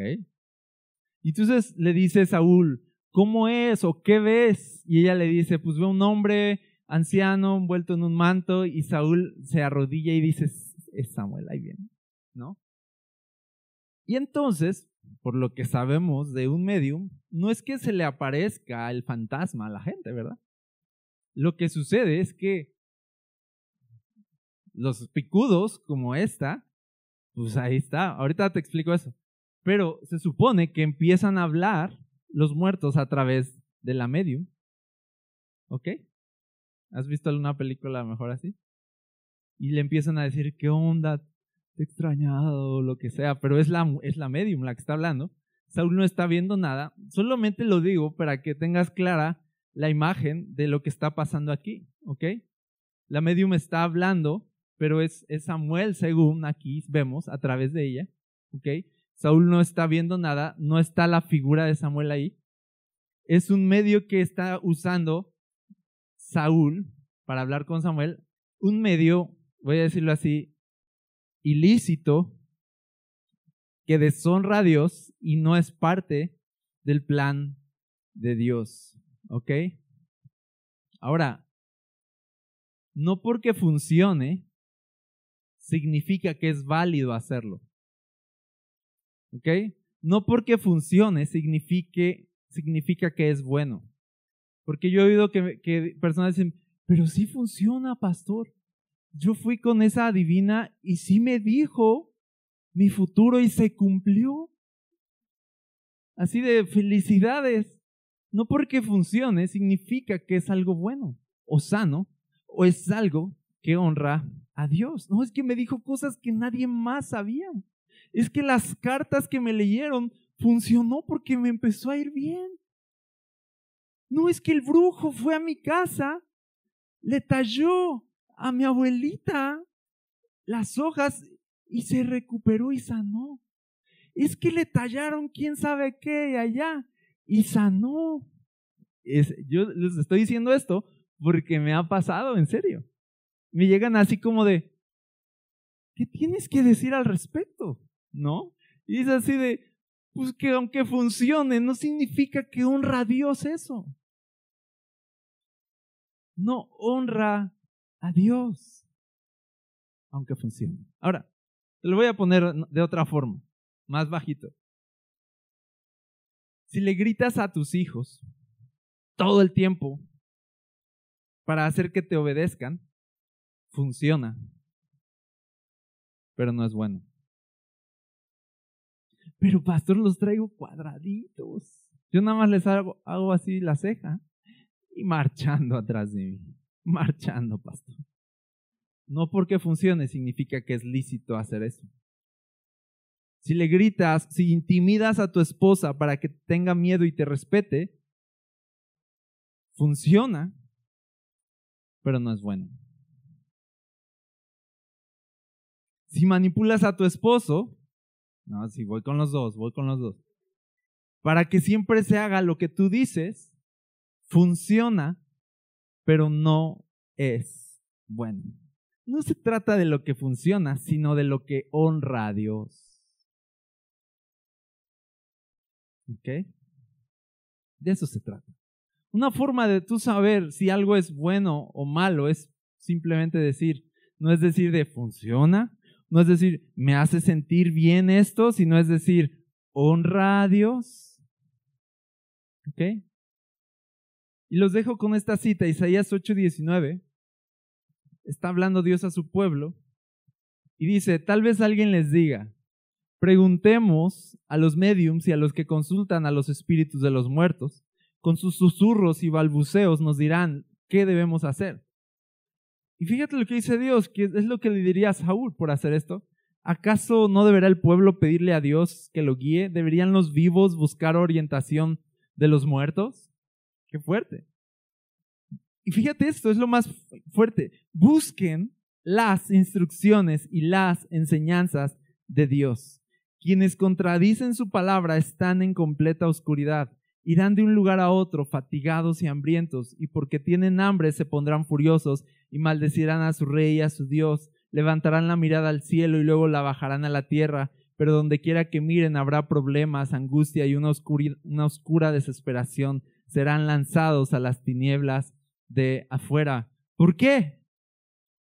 [SPEAKER 2] Y entonces le dice Saúl, ¿cómo es o qué ves? Y ella le dice, pues veo un hombre anciano envuelto en un manto y Saúl se arrodilla y dice, es Samuel, ahí viene, ¿no? Y entonces, por lo que sabemos de un medium, no es que se le aparezca el fantasma a la gente, ¿verdad? Lo que sucede es que los picudos como esta, pues ahí está, ahorita te explico eso. Pero se supone que empiezan a hablar los muertos a través de la medium. ¿Ok? ¿Has visto alguna película mejor así? Y le empiezan a decir, ¿qué onda? Te he extrañado lo que sea, pero es la, es la medium la que está hablando. Saúl no está viendo nada. Solamente lo digo para que tengas clara la imagen de lo que está pasando aquí, ¿ok? La medium está hablando, pero es, es Samuel, según aquí vemos, a través de ella, ¿ok? Saúl no está viendo nada, no está la figura de Samuel ahí. Es un medio que está usando Saúl para hablar con Samuel, un medio, voy a decirlo así, ilícito, que deshonra a Dios y no es parte del plan de Dios. ¿Ok? Ahora, no porque funcione, significa que es válido hacerlo. ¿Ok? No porque funcione signifique, significa que es bueno. Porque yo he oído que, personas dicen, pero sí funciona, pastor. Yo fui con esa adivina y sí me dijo mi futuro y se cumplió. Así de felicidades. No porque funcione significa que es algo bueno o sano o es algo que honra a Dios. No, es que me dijo cosas que nadie más sabía. Es que las cartas que me leyeron funcionó porque me empezó a ir bien. No es que el brujo fue a mi casa, le talló a mi abuelita las hojas y se recuperó y sanó. Es que le tallaron quién sabe qué allá y sanó. yo les estoy diciendo esto porque me ha pasado, en serio. Me llegan así como de, ¿qué tienes que decir al respecto? ¿No? Y es así de, pues que aunque funcione, no significa que honra a Dios eso. No honra a Dios, aunque funcione. Ahora, te lo voy a poner de otra forma, más bajito. Si le gritas a tus hijos todo el tiempo para hacer que te obedezcan, funciona, pero no es bueno. Pero pastor, los traigo cuadraditos. Yo nada más les hago, hago así la ceja y marchando atrás de mí. Marchando, pastor. No porque funcione significa que es lícito hacer eso. Si le gritas, si intimidas a tu esposa para que tenga miedo y te respete, funciona, pero no es bueno. Si manipulas a tu esposo, no, si voy con los dos, voy con los dos. para que siempre se haga lo que tú dices, funciona, pero no es bueno. No se trata de lo que funciona, sino de lo que honra a Dios. ¿Ok? De eso se trata. Una forma de tú saber si algo es bueno o malo es simplemente decir, no es decir de funciona, no es decir me hace sentir bien esto, sino es decir honra a Dios. ¿Ok? Y los dejo con esta cita, Isaías 8:19. Está hablando Dios a su pueblo y dice, tal vez alguien les diga, preguntemos a los mediums y a los que consultan a los espíritus de los muertos, con sus susurros y balbuceos nos dirán qué debemos hacer. Y fíjate lo que dice Dios, que es lo que le diría a Saúl por hacer esto. ¿Acaso no deberá el pueblo pedirle a Dios que lo guíe? ¿Deberían los vivos buscar orientación de los muertos? Qué fuerte. Y fíjate esto, es lo más fuerte. Busquen las instrucciones y las enseñanzas de Dios. Quienes contradicen su palabra están en completa oscuridad. Irán de un lugar a otro fatigados y hambrientos, y porque tienen hambre se pondrán furiosos y maldecirán a su rey y a su Dios. Levantarán la mirada al cielo y luego la bajarán a la tierra, pero donde quiera que miren habrá problemas, angustia y una, una oscura desesperación. Serán lanzados a las tinieblas de afuera. ¿Por qué?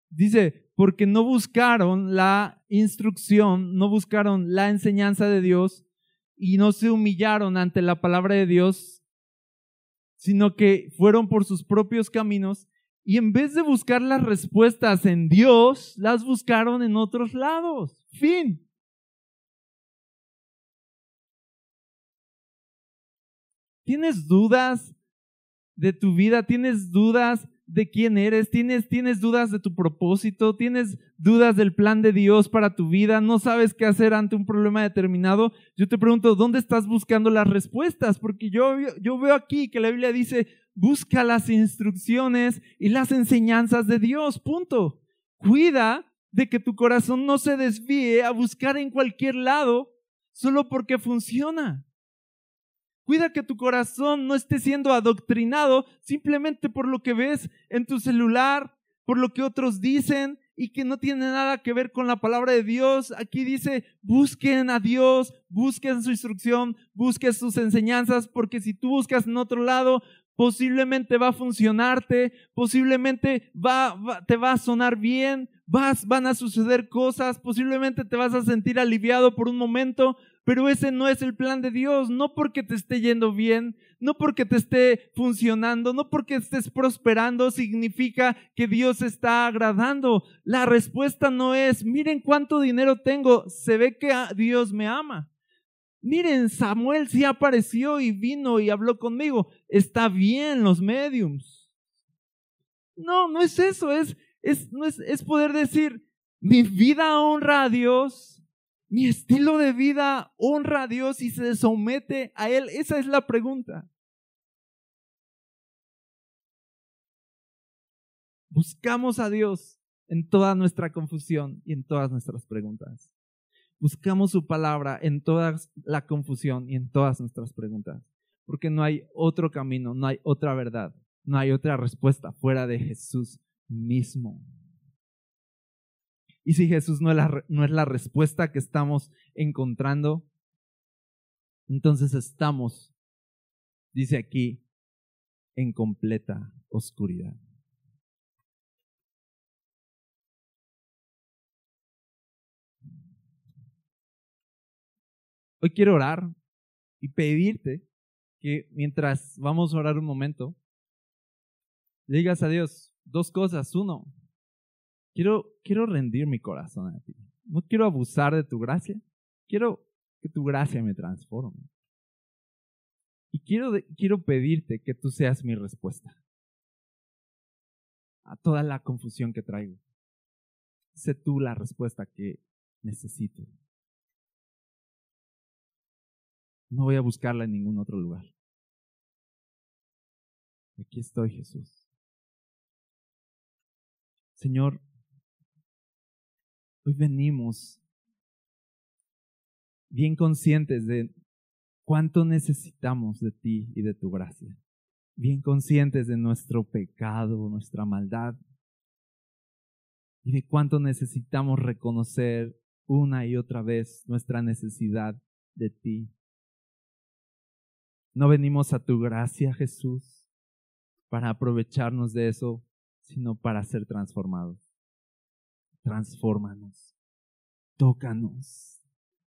[SPEAKER 2] Dice, porque no buscaron la instrucción, no buscaron la enseñanza de Dios y no se humillaron ante la palabra de Dios, sino que fueron por sus propios caminos y en vez de buscar las respuestas en Dios, las buscaron en otros lados. Fin. ¿Tienes dudas de tu vida? ¿Tienes dudas de quién eres, tienes, tienes dudas de tu propósito, tienes dudas del plan de Dios para tu vida, no sabes qué hacer ante un problema determinado, yo te pregunto, ¿dónde estás buscando las respuestas? Porque yo, yo veo aquí que la Biblia dice, busca las instrucciones y las enseñanzas de Dios, punto. Cuida de que tu corazón no se desvíe a buscar en cualquier lado solo porque funciona. Cuida que tu corazón no esté siendo adoctrinado simplemente por lo que ves en tu celular, por lo que otros dicen y que no tiene nada que ver con la palabra de Dios. Aquí dice, busquen a Dios, busquen su instrucción, busquen sus enseñanzas, porque si tú buscas en otro lado, posiblemente va a funcionarte, posiblemente te va a sonar bien, vas, van a suceder cosas, posiblemente te vas a sentir aliviado por un momento, pero ese no es el plan de Dios, no porque te esté yendo bien, no porque te esté funcionando, no porque estés prosperando, significa que Dios está agradando. La respuesta no es, miren cuánto dinero tengo, se ve que Dios me ama. Miren, Samuel sí apareció y vino y habló conmigo. Está bien los mediums. No, no es eso, es, es, no es, es poder decir, mi vida honra a Dios mi estilo de vida honra a Dios y se somete a Él. Esa es la pregunta. Buscamos a Dios en toda nuestra confusión y en todas nuestras preguntas. Buscamos su palabra en toda la confusión y en todas nuestras preguntas. Porque no hay otro camino, no hay otra verdad, no hay otra respuesta fuera de Jesús mismo. Y si Jesús no es, la, no es la respuesta que estamos encontrando, entonces estamos, dice aquí, en completa oscuridad. Hoy quiero orar y pedirte que mientras vamos a orar un momento, le digas a Dios dos cosas. Uno, Quiero, quiero rendir mi corazón a ti. No quiero abusar de tu gracia. Quiero que tu gracia me transforme. Y quiero, quiero pedirte que tú seas mi respuesta a toda la confusión que traigo. Sé tú la respuesta que necesito. No voy a buscarla en ningún otro lugar. Aquí estoy, Jesús. Señor, Hoy venimos bien conscientes de cuánto necesitamos de ti y de tu gracia, bien conscientes de nuestro pecado, nuestra maldad, y de cuánto necesitamos reconocer una y otra vez nuestra necesidad de ti. No venimos a tu gracia, Jesús, para aprovecharnos de eso, sino para ser transformados. Transfórmanos, tócanos,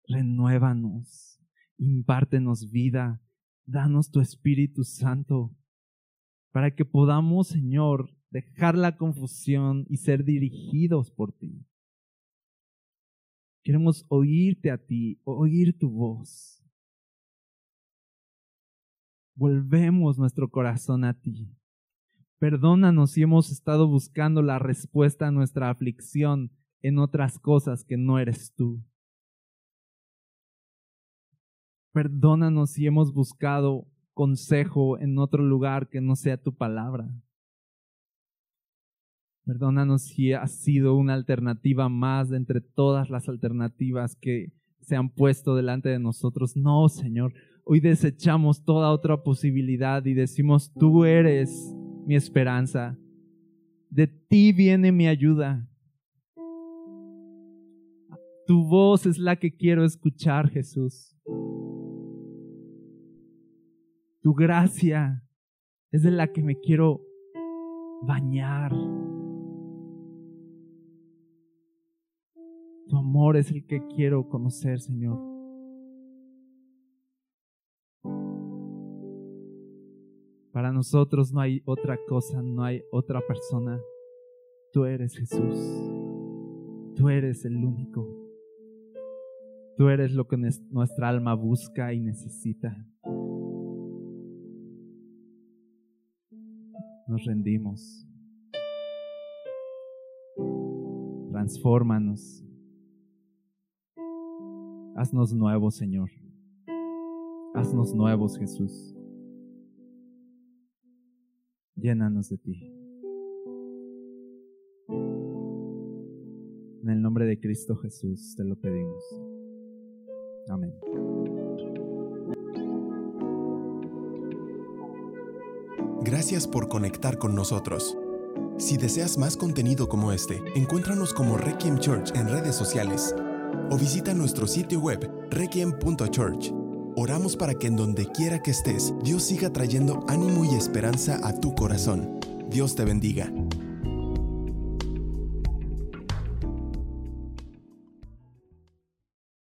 [SPEAKER 2] renuévanos, impártenos vida, danos tu Espíritu Santo, para que podamos, Señor, dejar la confusión y ser dirigidos por ti. Queremos oírte a ti, oír tu voz. Volvemos nuestro corazón a ti. Perdónanos si hemos estado buscando la respuesta a nuestra aflicción en otras cosas que no eres tú. Perdónanos si hemos buscado consejo en otro lugar que no sea tu palabra. Perdónanos si ha sido una alternativa más de entre todas las alternativas que se han puesto delante de nosotros. No, Señor, hoy desechamos toda otra posibilidad y decimos, tú eres mi esperanza. De ti viene mi ayuda. Tu voz es la que quiero escuchar, Jesús. Tu gracia es de la que me quiero bañar. Tu amor es el que quiero conocer, Señor. Para nosotros no hay otra cosa, no hay otra persona. Tú eres Jesús. Tú eres el único. Tú eres lo que nuestra alma busca y necesita. Nos rendimos. Transfórmanos. Haznos nuevos, Señor. Haznos nuevos, Jesús. Llénanos de ti. En el nombre de Cristo Jesús te lo pedimos. Amén.
[SPEAKER 1] Gracias por conectar con nosotros. Si deseas más contenido como este, encuéntranos como Requiem Church en redes sociales o visita nuestro sitio web requiem.church. Oramos para que en donde quiera que estés, Dios siga trayendo ánimo y esperanza a tu corazón. Dios te bendiga.